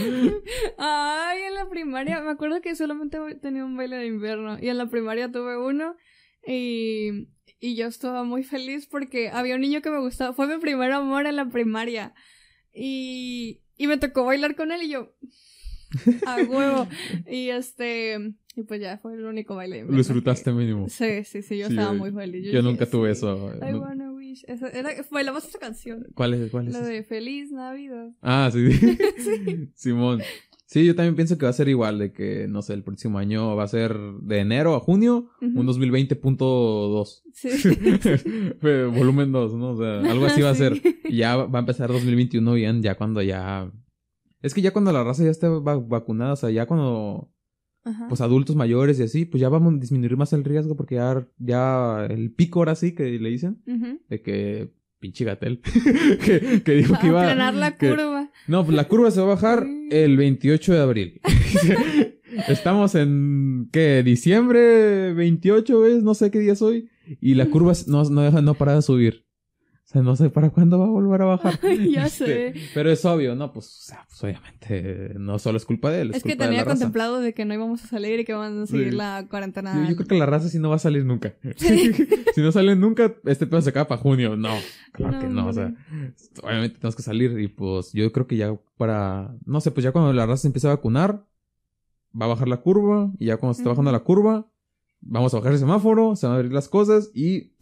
S2: Ay, en la primaria, me acuerdo que solamente tenía un baile de invierno y en la primaria tuve uno y, y yo estaba muy feliz porque había un niño que me gustaba, fue mi primer amor en la primaria y, y me tocó bailar con él y yo, a huevo, y este, y pues ya fue el único baile
S1: Lo disfrutaste mínimo.
S2: Sí, sí, sí, yo
S1: Sí,
S2: estaba
S1: yo-
S2: muy feliz.
S1: Yo
S2: dije,
S1: nunca tuve
S2: sí,
S1: eso.
S2: I
S1: No-
S2: wanna wish. Esa era, bailamos esa canción.
S1: ¿Cuál es? ¿Cuál es? Ese?
S2: de Feliz Navidad.
S1: Ah, sí.
S2: Sí.
S1: Simón. Sí, yo también pienso que va a ser igual, de que, no sé, el próximo año va a ser de enero a junio, un 2020.2.
S2: Sí.
S1: Volumen 2, ¿no? O sea, algo así va a ser. Y ya va a empezar 2021 bien, ya cuando ya... Es que ya cuando la raza ya esté va- vacunada, o sea, ya cuando,
S2: Ajá.
S1: pues adultos mayores y así, pues ya vamos a disminuir más el riesgo porque ya, ya el pico ahora sí que le dicen, de que pinche gatel, que, que dijo que
S2: a
S1: iba...
S2: frenar la
S1: que-
S2: curva.
S1: No, pues la curva se va a bajar el 28 de abril. Estamos en, ¿qué? Diciembre 28, ¿ves? No sé qué día es hoy. Y la curva no, no deja, no para de subir. O sea, no sé para cuándo va a volver a bajar.
S2: ya
S1: Este,
S2: sé.
S1: Pero es obvio, ¿no? Pues, o sea, pues obviamente no solo es culpa de él, es,
S2: Es que
S1: culpa de
S2: tenía
S1: raza.
S2: contemplado de que no íbamos a salir y que van a seguir
S1: Sí.
S2: la cuarentena.
S1: Yo, yo creo que la raza sí no va a salir nunca.
S2: Sí.
S1: si no sale nunca, este pedo se acaba para junio. No, claro
S2: No,
S1: que no. O sea, obviamente tenemos que salir y pues yo creo que ya para... No sé, pues ya cuando la raza se empiece a vacunar, va a bajar la curva y ya cuando se está bajando la curva, vamos a bajar el semáforo, se van a abrir las cosas y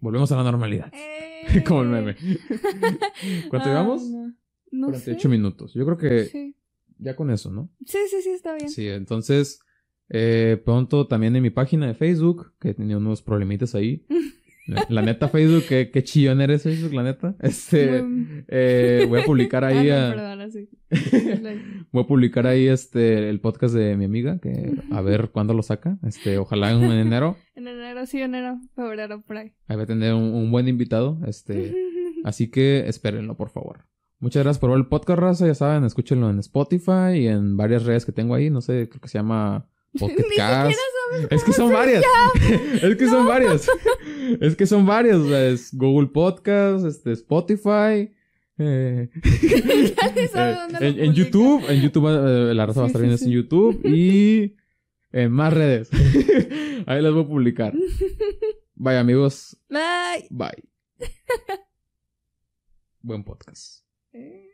S1: volvemos a la normalidad.
S2: ¡Eh!
S1: Como el meme. ¿Cuánto llevamos?
S2: No, no
S1: 48
S2: sé.
S1: minutos. Yo creo que
S2: Sí.
S1: ya con eso, ¿no?
S2: sí, sí, sí, está bien.
S1: Sí, entonces eh, pronto también en mi página de Facebook, que tenía unos problemitas ahí. La, neta, Facebook, qué, qué chillón eres Facebook, la neta. Este, eh, voy a publicar ahí,
S2: Ah, no,
S1: a-
S2: perdona, sí.
S1: voy a publicar ahí este, el podcast de mi amiga, que a ver cuándo lo saca. Este, ojalá en enero.
S2: En enero, sí, enero, febrero, por ahí.
S1: Ahí va a tener un, un buen invitado. Este, así que espérenlo, por favor. Muchas gracias por ver el podcast, raza. Ya saben, escúchenlo en Spotify y en varias redes que tengo ahí. No sé, creo que se llama
S2: Sabes
S1: Es que son varias. es que son varias. Es que son varias. O sea, es Google Podcast, este, Spotify, Eh,
S2: lo
S1: en. YouTube, en YouTube, eh, la raza va a estar
S2: sí,
S1: viendo en. YouTube y en más redes. Ahí las voy a publicar. Bye amigos,
S2: Bye.
S1: bye. Buen podcast.
S2: Eh.